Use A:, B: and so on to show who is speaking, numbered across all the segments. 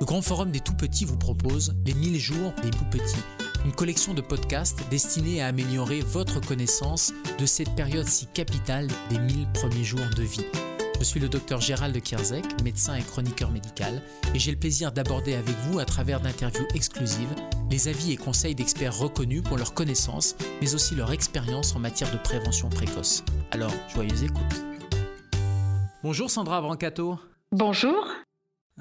A: Le Grand Forum des Tout-Petits vous propose Les 1000 jours des Tout-Petits, une collection de podcasts destinés à améliorer votre connaissance de cette période si capitale des 1000 premiers jours de vie. Je suis le docteur Gérald Kierzek, médecin et chroniqueur médical, et j'ai le plaisir d'aborder avec vous, à travers d'interviews exclusives, les avis et conseils d'experts reconnus pour leur connaissance, mais aussi leur expérience en matière de prévention précoce. Alors, joyeuse écoute. Bonjour Sandra Brancato.
B: Bonjour.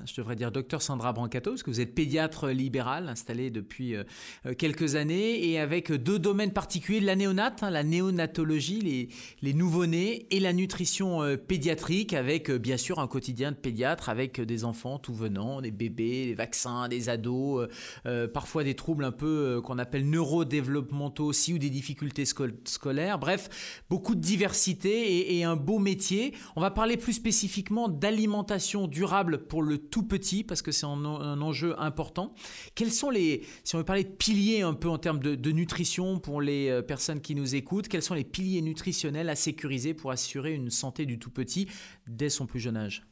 A: Je devrais dire docteur Sandra Brancato, parce que vous êtes pédiatre libéral installé depuis euh, euh, quelques années et avec deux domaines particuliers, la néonate, hein, la néonatologie, les, les nouveau-nés et la nutrition euh, pédiatrique avec bien sûr un quotidien de pédiatre avec des enfants tout venant, des bébés, des vaccins, des ados, parfois des troubles un peu qu'on appelle neurodéveloppementaux aussi ou des difficultés scolaires. Bref, beaucoup de diversité et un beau métier. On va parler plus spécifiquement d'alimentation durable pour le tout petit parce que c'est un, enjeu important. Quels sont les, si on veut parler de piliers un peu en termes de, nutrition pour les euh, personnes qui nous écoutent, quels sont les piliers nutritionnels à sécuriser pour assurer une santé du tout petit dès son plus jeune âge?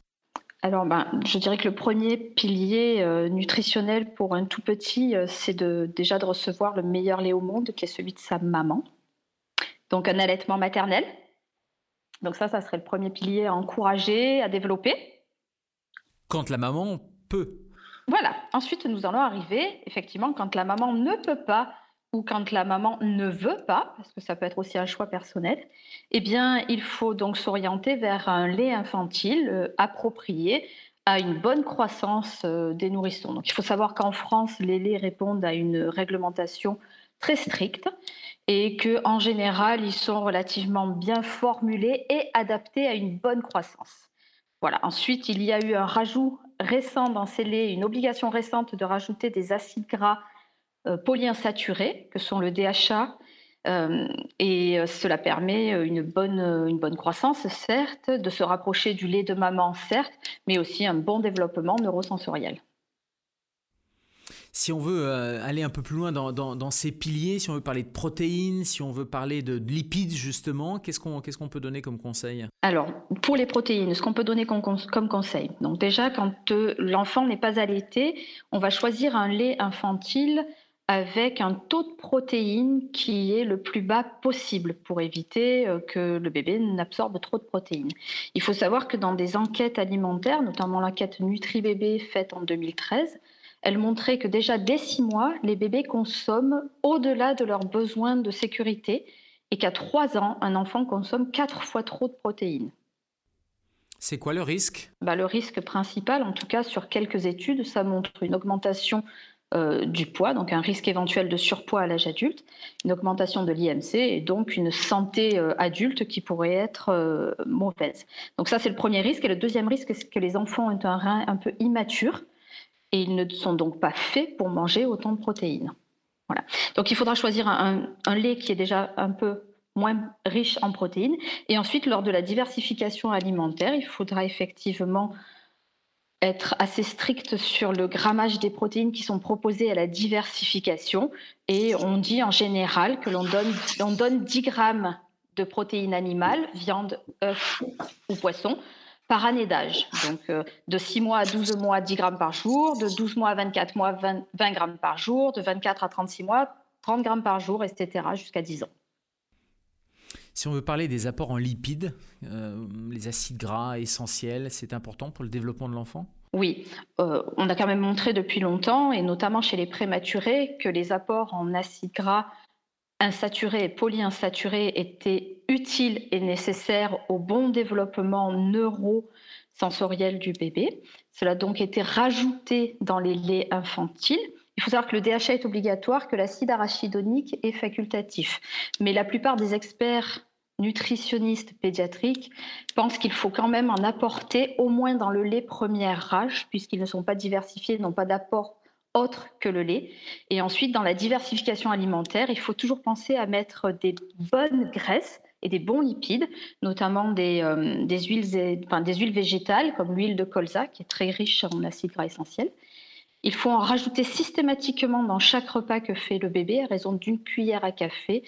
B: Alors, ben, je dirais que le premier pilier euh, nutritionnel pour un tout petit, euh, c'est déjà de recevoir le meilleur lait au monde, qui est celui de sa maman. Donc, un allaitement maternel. Donc ça, ça serait le premier pilier à encourager, à développer
A: quand la maman peut.
B: Voilà. Ensuite, nous allons arriver, effectivement, quand la maman ne peut pas ou quand la maman ne veut pas, parce que ça peut être aussi un choix personnel, eh bien, il faut donc s'orienter vers un lait infantile euh, approprié à une bonne croissance euh, des nourrissons. Donc, il faut savoir qu'en France, les laits répondent à une réglementation très stricte et que, en général, ils sont relativement bien formulés et adaptés à une bonne croissance. Ensuite, il y a eu un rajout récent dans ces laits, une obligation récente de rajouter des acides gras euh, polyinsaturés, que sont le DHA, euh, et euh, cela permet une bonne croissance, certes, de se rapprocher du lait de maman, certes, mais aussi un bon développement neurosensoriel
A: si on veut euh, aller un peu plus loin dans, ces piliers, si on veut parler de protéines, si on veut parler de, lipides justement, qu'est-ce qu'on peut donner comme conseil?
B: Alors, pour les protéines, ce qu'on peut donner comme, conseil, donc déjà quand euh, l'enfant n'est pas allaité, on va choisir un lait infantile avec un taux de protéines qui est le plus bas possible pour éviter euh, que le bébé n'absorbe trop de protéines. Il faut savoir que dans des enquêtes alimentaires, notamment l'enquête Nutri-Bébé faite en 2013, elle montrait que déjà dès six mois, les bébés consomment au-delà de leurs besoins de sécurité et qu'à trois ans, un enfant consomme quatre fois trop de protéines.
A: C'est quoi le risque?
B: Bah, Le risque principal, en tout cas sur quelques études, ça montre une augmentation euh, du poids, donc un risque éventuel de surpoids à l'âge adulte, une augmentation de l'IMC et donc une santé euh, adulte qui pourrait être euh, mauvaise. Donc ça c'est le premier risque. Et le deuxième risque, c'est que les enfants ont un rein un peu immature et ils ne sont donc pas faits pour manger autant de protéines. Voilà. Donc il faudra choisir un, lait qui est déjà un peu moins riche en protéines. Et ensuite, lors de la diversification alimentaire, il faudra effectivement être assez strict sur le grammage des protéines qui sont proposées à la diversification. Et on dit en général que l'on donne, on donne 10 grammes de protéines animales, viande, œufs ou poisson, par année d'âge. Donc, euh, de 6 mois à 12 mois, 10 grammes par jour, de 12 mois à 24 mois, 20, grammes par jour, de 24 à 36 mois, 30 grammes par jour, etc., jusqu'à 10 ans.
A: Si on veut parler des apports en lipides, euh, les acides gras essentiels, c'est important pour le développement de l'enfant?
B: Oui, euh, on a quand même montré depuis longtemps, et notamment chez les prématurés, que les apports en acides gras insaturés et polyinsaturés étaient utiles et nécessaires au bon développement neurosensoriel du bébé. Cela a donc été rajouté dans les laits infantiles. Il faut savoir que le DHA est obligatoire, que l'acide arachidonique est facultatif. Mais la plupart des experts nutritionnistes pédiatriques pensent qu'il faut quand même en apporter au moins dans le lait première rage, puisqu'ils ne sont pas diversifiés, n'ont pas d'apport autre que le lait. Et ensuite, dans la diversification alimentaire, il faut toujours penser à mettre des bonnes graisses et des bons lipides, notamment des, euh, huiles, huiles végétales comme l'huile de colza, qui est très riche en acides gras essentiels. Il faut en rajouter systématiquement dans chaque repas que fait le bébé à raison d'une cuillère à café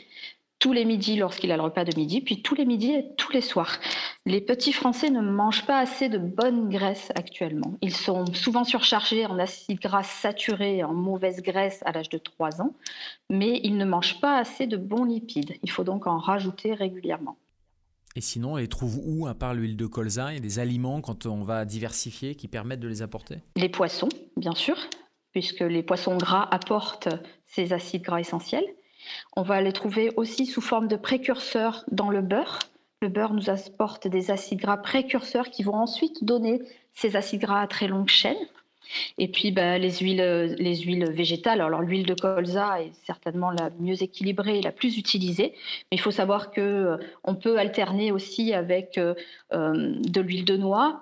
B: tous les midis lorsqu'il a le repas de midi, puis tous les midis et tous les soirs. Les petits Français ne mangent pas assez de bonne graisse actuellement. Ils sont souvent surchargés en acides gras saturés, en mauvaise graisse à l'âge de 3 ans, mais ils ne mangent pas assez de bons lipides. Il faut donc en rajouter régulièrement.
A: Et sinon, on les trouve où, à part l'huile de colza Il y a des aliments, quand on va diversifier, qui permettent de les apporter?
B: Les poissons, bien sûr, puisque les poissons gras apportent ces acides gras essentiels. On va les trouver aussi sous forme de précurseurs dans le beurre. Le beurre nous apporte des acides gras précurseurs qui vont ensuite donner ces acides gras à très longue chaîne. Et puis bah, les, huiles, les huiles végétales. Alors l'huile de colza est certainement la mieux équilibrée et la plus utilisée, mais il faut savoir que euh, peut alterner aussi avec euh, euh, de l'huile de noix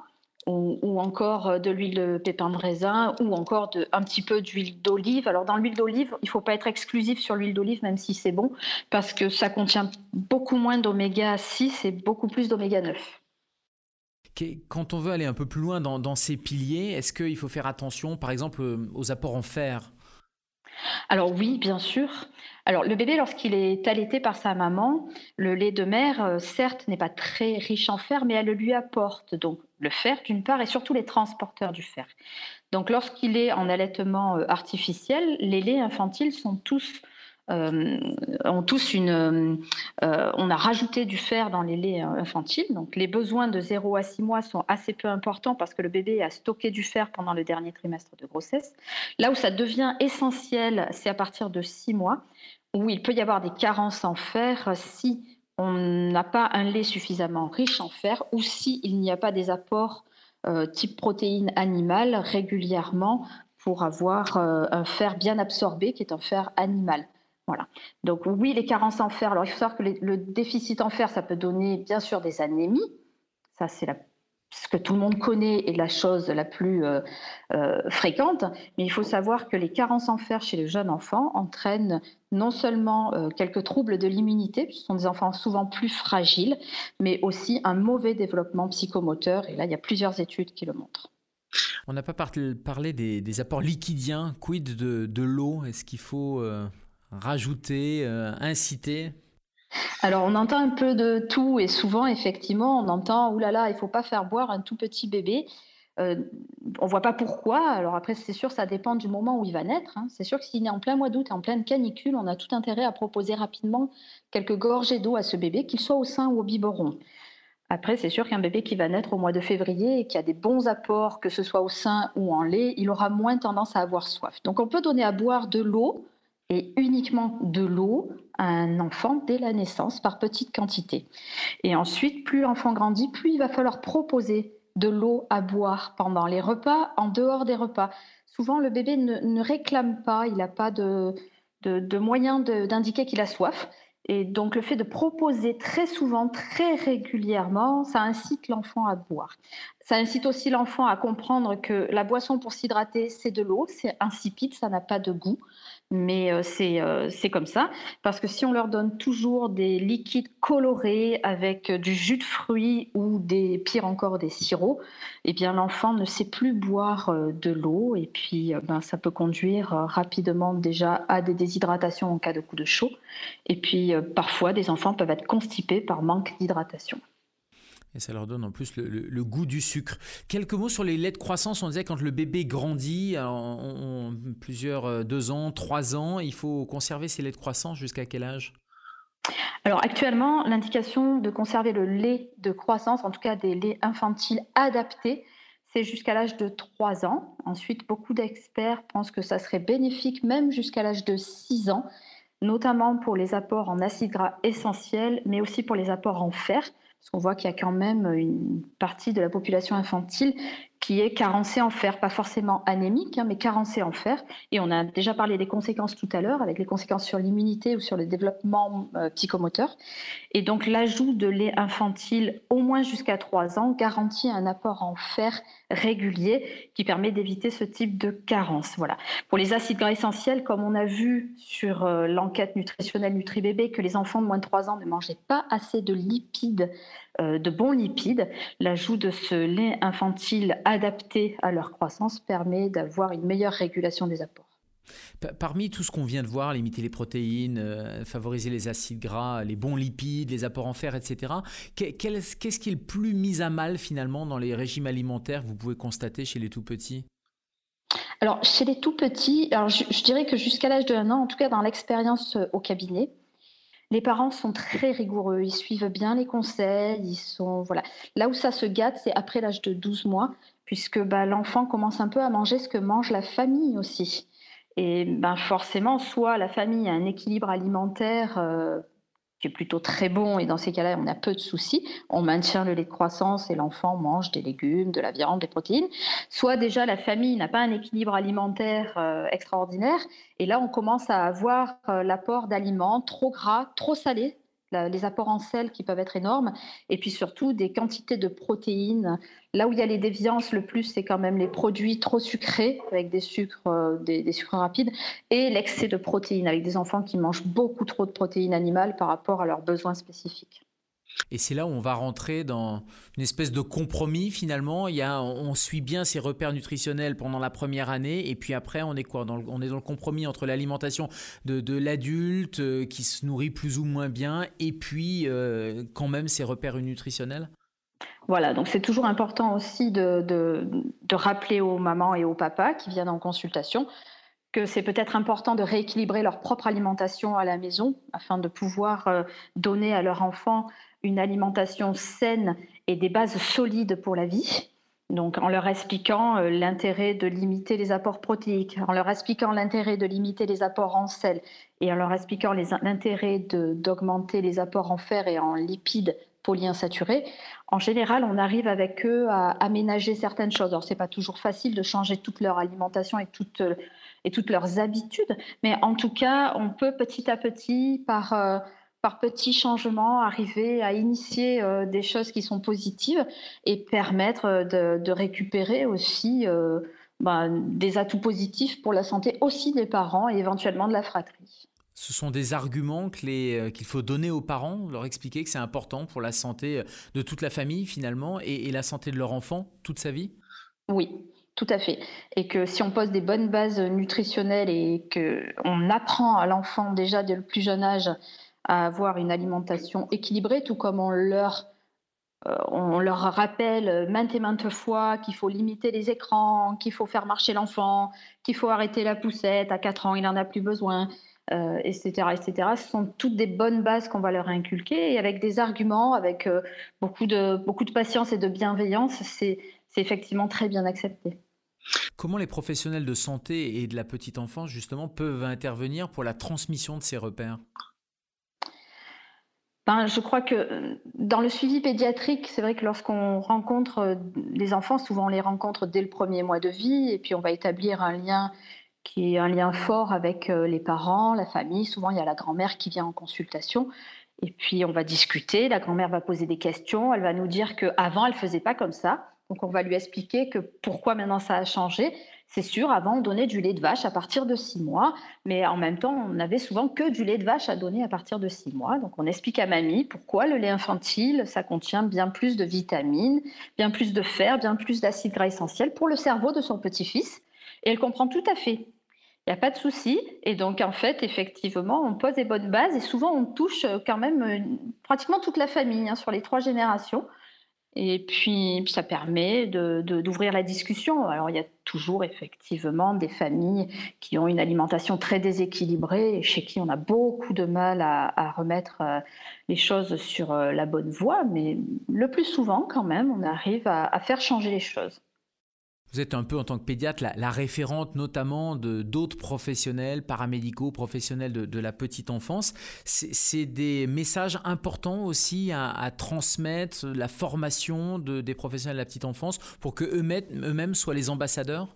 B: ou, encore de l'huile de pépin de raisin ou encore de, un petit peu d'huile d'olive. Alors dans l'huile d'olive, il ne faut pas être exclusif sur l'huile d'olive, même si c'est bon, parce que ça contient beaucoup moins d'oméga 6 et beaucoup plus d'oméga 9.
A: Quand on veut aller un peu plus loin dans, ces piliers, est-ce qu'il faut faire attention, par exemple, euh, aux apports en fer?
B: Alors oui, bien sûr. Alors le bébé, lorsqu'il est allaité par sa maman, le lait de mère, euh, certes, n'est pas très riche en fer, mais elle lui apporte donc le fer d'une part et surtout les transporteurs du fer. Donc lorsqu'il est en allaitement euh, artificiel, les laits infantiles sont tous euh, ont tous une. Euh, on a rajouté du fer dans les laits infantiles. Donc, les besoins de 0 à 6 mois sont assez peu importants parce que le bébé a stocké du fer pendant le dernier trimestre de grossesse. Là où ça devient essentiel, c'est à partir de 6 mois, où il peut y avoir des carences en fer si on n'a pas un lait suffisamment riche en fer ou s'il il n'y a pas des apports euh, type protéines animales régulièrement pour avoir un fer bien absorbé qui est un fer animal. Voilà. Donc oui, les carences en fer. Alors il faut savoir que le déficit en fer, ça peut donner bien sûr des anémies. Ça, c'est ce que tout le monde connaît et la chose la plus euh, euh, fréquente. Mais il faut savoir que les carences en fer chez les jeunes enfants entraînent non seulement euh, quelques troubles de l'immunité, ce sont des enfants souvent plus fragiles, mais aussi un mauvais développement psychomoteur. Et là, il y a plusieurs études qui le montrent.
A: On n'a pas parlé des, apports liquidiens. Quid de, de l'eau? Est-ce qu'il faut rajouter, euh, inciter?
B: Alors, on entend un peu de tout et souvent, effectivement, on entend Ouh là là, il faut pas faire boire un tout petit bébé. Euh, on voit pas pourquoi. Alors après, c'est sûr, ça dépend du moment où il va naître. Hein. C'est sûr que s'il est en plein mois d'août, en pleine canicule, on a tout intérêt à proposer rapidement quelques gorgées d'eau à ce bébé, qu'il soit au sein ou au biberon. Après, c'est sûr qu'un bébé qui va naître au mois de février et qui a des bons apports, que ce soit au sein ou en lait, il aura moins tendance à avoir soif. Donc, on peut donner à boire de l'eau et uniquement de l'eau à un enfant dès la naissance par petite quantité. Et ensuite, plus l'enfant grandit, plus il va falloir proposer de l'eau à boire pendant les repas, en dehors des repas. Souvent, le bébé ne, réclame pas, il n'a pas de, de, de moyen d'indiquer qu'il a soif. Et donc le fait de proposer très souvent, très régulièrement, ça incite l'enfant à boire. Ça incite aussi l'enfant à comprendre que la boisson pour s'hydrater, c'est de l'eau, c'est insipide, ça n'a pas de goût mais euh, euh, c'est comme ça. Parce que si on leur donne toujours des liquides colorés avec du jus de fruits ou des pire encore des sirops, eh bien l'enfant ne sait plus boire euh, de l'eau et puis ben, ça peut conduire rapidement déjà à des déshydratations en cas de coup de chaud. Et puis parfois des enfants peuvent être constipés par manque d'hydratation.
A: Et ça leur donne en plus le, goût du sucre. Quelques mots sur les laits de croissance. On disait quand le bébé grandit, plusieurs euh, deux ans, trois ans, il faut conserver ces laits de croissance jusqu'à quel âge?
B: Alors actuellement, l'indication de conserver le lait de croissance, en tout cas des laits infantiles adaptés, c'est jusqu'à l'âge de 3 ans. Ensuite, beaucoup d'experts pensent que ça serait bénéfique même jusqu'à l'âge de 6 ans, notamment pour les apports en acides gras essentiels, mais aussi pour les apports en fer parce qu'on voit qu'il y a quand même une partie de la population infantile qui est carencée en fer, pas forcément anémique, hein, mais carencée en fer. Et on a déjà parlé des conséquences tout à l'heure, avec les conséquences sur l'immunité ou sur le développement euh, psychomoteur. Et donc l'ajout de lait infantile au moins jusqu'à 3 ans garantit un apport en fer régulier qui permet d'éviter ce type de carence. Voilà. Pour les acides gras essentiels, comme on a vu sur euh, l'enquête nutritionnelle NutriBébé que les enfants de moins de 3 ans ne mangeaient pas assez de lipides de bons lipides. L'ajout de ce lait infantile adapté à leur croissance permet d'avoir une meilleure régulation des apports.
A: Parmi tout ce qu'on vient de voir, limiter les protéines, euh, favoriser les acides gras, les bons lipides, les apports en fer, etc., qu'est-ce qui est le plus mis à mal finalement dans les régimes alimentaires que vous pouvez constater chez les tout petits
B: alors, chez les tout petits, alors je, dirais que jusqu'à l'âge de 1 an, en tout cas dans l'expérience euh, au cabinet, les parents sont très rigoureux, ils suivent bien les conseils, ils sont voilà. Là où ça se gâte, c'est après l'âge de 12 mois, puisque bah, l'enfant commence un peu à manger ce que mange la famille aussi. Et ben forcément, soit la famille a un équilibre alimentaire euh, qui est plutôt très bon, et dans ces cas-là, on a peu de soucis. On maintient le lait de croissance et l'enfant mange des légumes, de la viande, des protéines. Soit déjà la famille n'a pas un équilibre alimentaire euh, extraordinaire, et là, on commence à avoir euh, l'apport d'aliments trop gras, trop salés les apports en sel qui peuvent être énormes, et puis surtout des quantités de protéines. Là où il y a les déviances le plus, c'est quand même les produits trop sucrés, avec des sucres, euh, des, sucres rapides, et l'excès de protéines, avec des enfants qui mangent beaucoup trop de protéines animales par rapport à leurs besoins spécifiques.
A: Et c'est là où on va rentrer dans une espèce de compromis finalement. Il y a, on suit bien ces repères nutritionnels pendant la première année et puis après on est quoi? On est dans le compromis entre l'alimentation de, l'adulte euh, qui se nourrit plus ou moins bien et puis euh, quand même ces repères nutritionnels?
B: Voilà, donc c'est toujours important aussi de, de, rappeler aux mamans et aux papas qui viennent en consultation que c'est peut-être important de rééquilibrer leur propre alimentation à la maison afin de pouvoir euh, donner à leur enfant une alimentation saine et des bases solides pour la vie. Donc, en leur expliquant euh, l'intérêt de limiter les apports protéiques, en leur expliquant l'intérêt de limiter les apports en sel et en leur expliquant l'intérêt d'augmenter les apports en fer et en lipides polyinsaturés, en général, on arrive avec eux à aménager certaines choses. Alors, c'est pas toujours facile de changer toute leur alimentation et toutes, et toutes leurs habitudes, mais en tout cas, on peut petit à petit, par euh, par petits changements, arriver à initier euh, des choses qui sont positives et permettre euh, de, récupérer aussi euh, bah, des atouts positifs pour la santé aussi des parents et éventuellement de la fratrie.
A: Ce sont des arguments qu'il faut donner aux parents, leur expliquer que c'est important pour la santé de toute la famille finalement et, la santé de leur enfant toute sa vie?
B: Oui, tout à fait. Et que si on pose des bonnes bases nutritionnelles et qu'on apprend à l'enfant déjà dès le plus jeune âge à avoir une alimentation équilibrée, tout comme on leur, euh, on leur rappelle maintes et maintes fois qu'il faut limiter les écrans, qu'il faut faire marcher l'enfant, qu'il faut arrêter la poussette, à 4 ans il n'en a plus besoin, euh, etc. Ce sont toutes des bonnes bases qu'on va leur inculquer et avec des arguments, avec euh, beaucoup, de, beaucoup de patience et de bienveillance, c'est effectivement très bien accepté.
A: Comment les professionnels de santé et de la petite enfance, justement, peuvent intervenir pour la transmission de ces repères?
B: Ben, je crois que euh, dans le suivi pédiatrique, c'est vrai que lorsqu'on rencontre les enfants, souvent on les rencontre dès le premier mois de vie, et puis on va établir un lien qui est un lien fort avec euh, les parents, la famille. Souvent, il y a la grand-mère qui vient en consultation, et puis on va discuter. La grand-mère va poser des questions, elle va nous dire qu'avant, elle ne faisait pas comme ça. Donc on va lui expliquer que pourquoi maintenant ça a changé. C'est sûr, avant, on donnait du lait de vache à partir de six mois, mais en même temps, on n'avait souvent que du lait de vache à donner à partir de six mois. Donc, on explique à mamie pourquoi le lait infantile, ça contient bien plus de vitamines, bien plus de fer, bien plus d'acides gras essentiels pour le cerveau de son petit-fils. Et elle comprend tout à fait. Il n'y a pas de souci. Et donc, en fait, effectivement, on pose des bonnes bases et souvent, on touche quand même euh, pratiquement toute la famille hein, sur les trois générations. Et puis, ça permet d'ouvrir la discussion. Alors, il y a toujours effectivement des familles qui ont une alimentation très déséquilibrée et chez qui on a beaucoup de mal à, remettre euh, les choses sur euh, la bonne voie. Mais le plus souvent, quand même, on arrive à faire changer les choses.
A: Vous êtes un peu en tant que pédiatre la, référente notamment de d'autres professionnels paramédicaux, professionnels de, la petite enfance. C'est des messages importants aussi à, transmettre, la formation de, des professionnels de la petite enfance pour que eux-mêmes soient les ambassadeurs?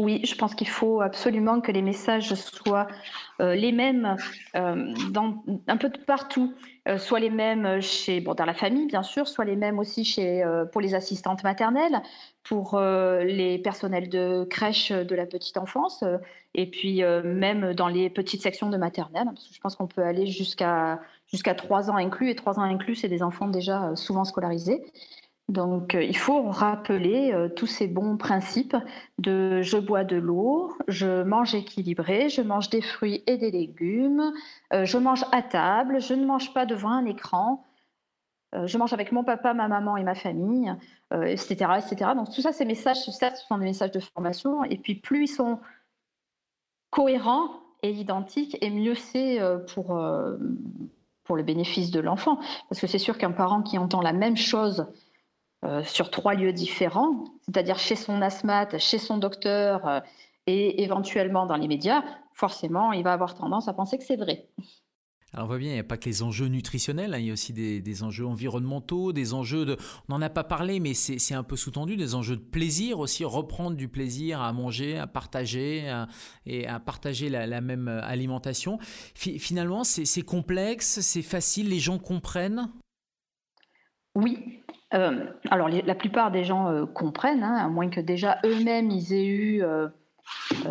B: Oui, je pense qu'il faut absolument que les messages soient euh, les mêmes euh, dans, un peu de partout, euh, soit les mêmes chez, bon, dans la famille bien sûr, soit les mêmes aussi chez, pour les assistantes maternelles, pour les personnels de crèche de la petite enfance, et puis même dans les petites sections de maternelle, parce que je pense qu'on peut aller jusqu'à jusqu'à 3 ans inclus, et 3 ans inclus, c'est des enfants déjà souvent scolarisés. Donc, il faut rappeler tous ces bons principes de je bois de l'eau, je mange équilibré, je mange des fruits et des légumes, je mange à table, je ne mange pas devant un écran, je mange avec mon papa, ma maman et ma famille, etc., etc. Donc, tout ça, ces messages, ce sont des messages de formation. Et puis, plus ils sont cohérents et identiques, et mieux c'est pour, pour le bénéfice de l'enfant. Parce que c'est sûr qu'un parent qui entend la même chose euh, sur trois lieux différents, c'est-à-dire chez son asthmate, chez son docteur euh, et éventuellement dans les médias, forcément, il va avoir tendance à penser que c'est vrai.
A: Alors on voit bien, il n'y a pas que les enjeux nutritionnels, hein, il y a aussi des, enjeux environnementaux, des enjeux de... On n'en a pas parlé, mais c'est un peu sous-tendu, des enjeux de plaisir aussi, reprendre du plaisir à manger, à partager, et à partager la, même alimentation. finalement, c'est complexe, c'est facile, les gens comprennent?
B: Oui, euh, alors, la plupart des gens euh, comprennent, hein, à moins que déjà eux-mêmes ils aient eu euh,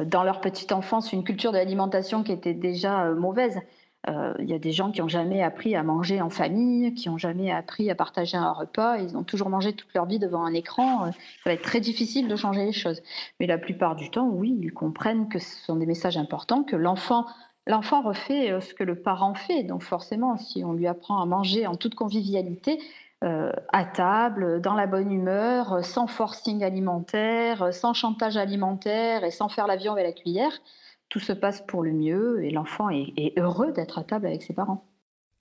B: dans leur petite enfance une culture de l'alimentation qui était déjà mauvaise. Il y a des gens qui n'ont jamais appris à manger en famille, qui n'ont jamais appris à partager un repas. Ils ont toujours mangé toute leur vie devant un écran. ça va être très difficile de changer les choses. Mais la plupart du temps, oui, ils comprennent que ce sont des messages importants, que l'enfant L'enfant refait ce que le parent fait. Donc forcément, si on lui apprend à manger en toute convivialité, euh, à table, dans la bonne humeur, sans forcing alimentaire, sans chantage alimentaire et sans faire l'avion avec la cuillère. Tout se passe pour le mieux et l'enfant est, heureux d'être à table avec ses parents.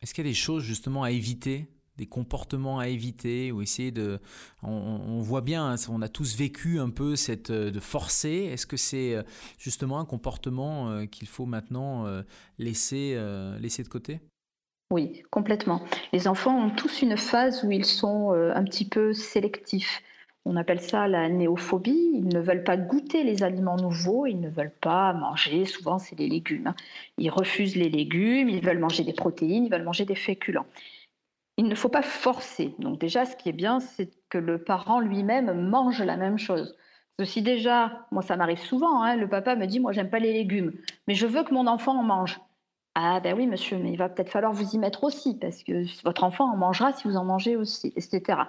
A: Est-ce qu'il y a des choses justement à éviter des comportements à éviter ou essayer de on, voit bien hein, on a tous vécu un peu cette euh, de forcer est-ce que c'est euh, justement un comportement qu'il faut maintenant laisser laisser de côté?
B: Oui, complètement. Les enfants ont tous une phase où ils sont euh, un petit peu sélectifs. On appelle ça la néophobie. Ils ne veulent pas goûter les aliments nouveaux, ils ne veulent pas manger, souvent c'est les légumes. Hein. Ils refusent les légumes, ils veulent manger des protéines, ils veulent manger des féculents. Il ne faut pas forcer. Donc déjà, ce qui est bien, c'est que le parent lui-même mange la même chose. Si déjà, moi ça m'arrive souvent, hein, le papa me dit, moi j'aime pas les légumes, mais je veux que mon enfant en mange. Ah ben oui, monsieur, mais il va peut-être falloir vous y mettre aussi, parce que votre enfant en mangera si vous en mangez aussi, etc.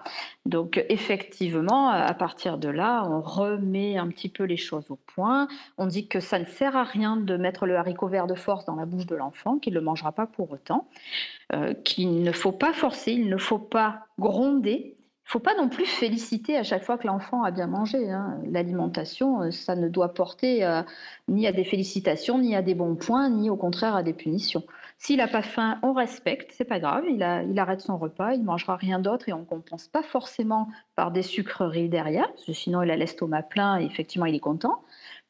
B: Donc effectivement, à partir de là, on remet un petit peu les choses au point. On dit que ça ne sert à rien de mettre le haricot vert de force dans la bouche de l'enfant, qu'il ne le mangera pas pour autant, euh, qu'il ne faut pas forcer, il ne faut pas gronder, faut pas non plus féliciter à chaque fois que l'enfant a bien mangé. Hein. L'alimentation, euh, ça ne doit porter euh, ni à des félicitations, ni à des bons points, ni au contraire à des punitions. S'il n'a pas faim, on respecte, c'est pas grave, il, arrête son repas, il mangera rien d'autre et on ne compense pas forcément par des sucreries derrière, parce que sinon il a l'estomac plein et effectivement il est content.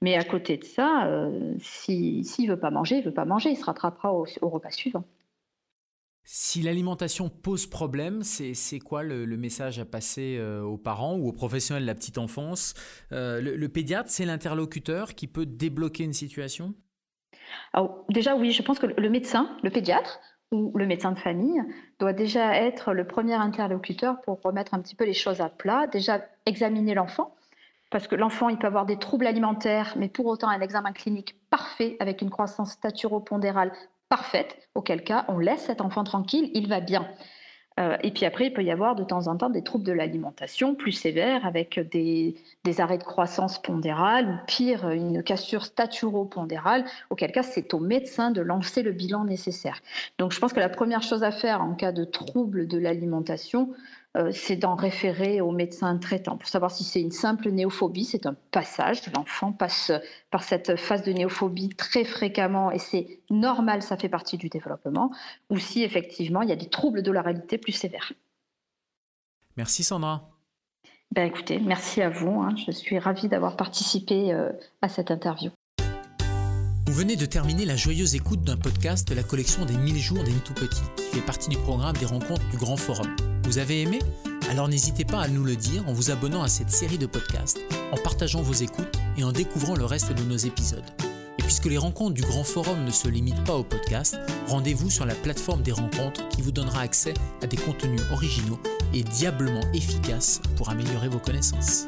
B: Mais à côté de ça, euh, s'il ne veut pas manger, il veut pas manger, il se rattrapera au repas suivant.
A: Si l'alimentation pose problème, c'est quoi le, message à passer euh, aux parents ou aux professionnels de la petite enfance euh, le, pédiatre, c'est l'interlocuteur qui peut débloquer une situation?
B: Déjà, oui, je pense que le médecin, le pédiatre ou le médecin de famille doit déjà être le premier interlocuteur pour remettre un petit peu les choses à plat, déjà examiner l'enfant. Parce que l'enfant, il peut avoir des troubles alimentaires, mais pour autant un examen clinique parfait avec une croissance staturopondérale parfaite, auquel cas on laisse cet enfant tranquille, il va bien. Euh, et puis après, il peut y avoir de temps en temps des troubles de l'alimentation plus sévères avec des, arrêts de croissance pondérale ou pire, une cassure staturo-pondérale, auquel cas c'est au médecin de lancer le bilan nécessaire. Donc je pense que la première chose à faire en cas de trouble de l'alimentation, euh, c'est d'en référer au médecin traitant pour savoir si c'est une simple néophobie, c'est un passage, l'enfant passe par cette phase de néophobie très fréquemment et c'est normal, ça fait partie du développement, ou si effectivement il y a des troubles de la réalité plus sévères.
A: Merci Sandra.
B: Ben écoutez, merci à vous, hein. je suis ravie d'avoir participé euh, à cette interview.
A: Vous venez de terminer la joyeuse écoute d'un podcast de la collection des 1000 jours des tout petits, qui fait partie du programme des rencontres du Grand Forum. Vous avez aimé Alors n'hésitez pas à nous le dire en vous abonnant à cette série de podcasts, en partageant vos écoutes et en découvrant le reste de nos épisodes. Et puisque les rencontres du Grand Forum ne se limitent pas au podcast, rendez-vous sur la plateforme des rencontres qui vous donnera accès à des contenus originaux et diablement efficaces pour améliorer vos connaissances.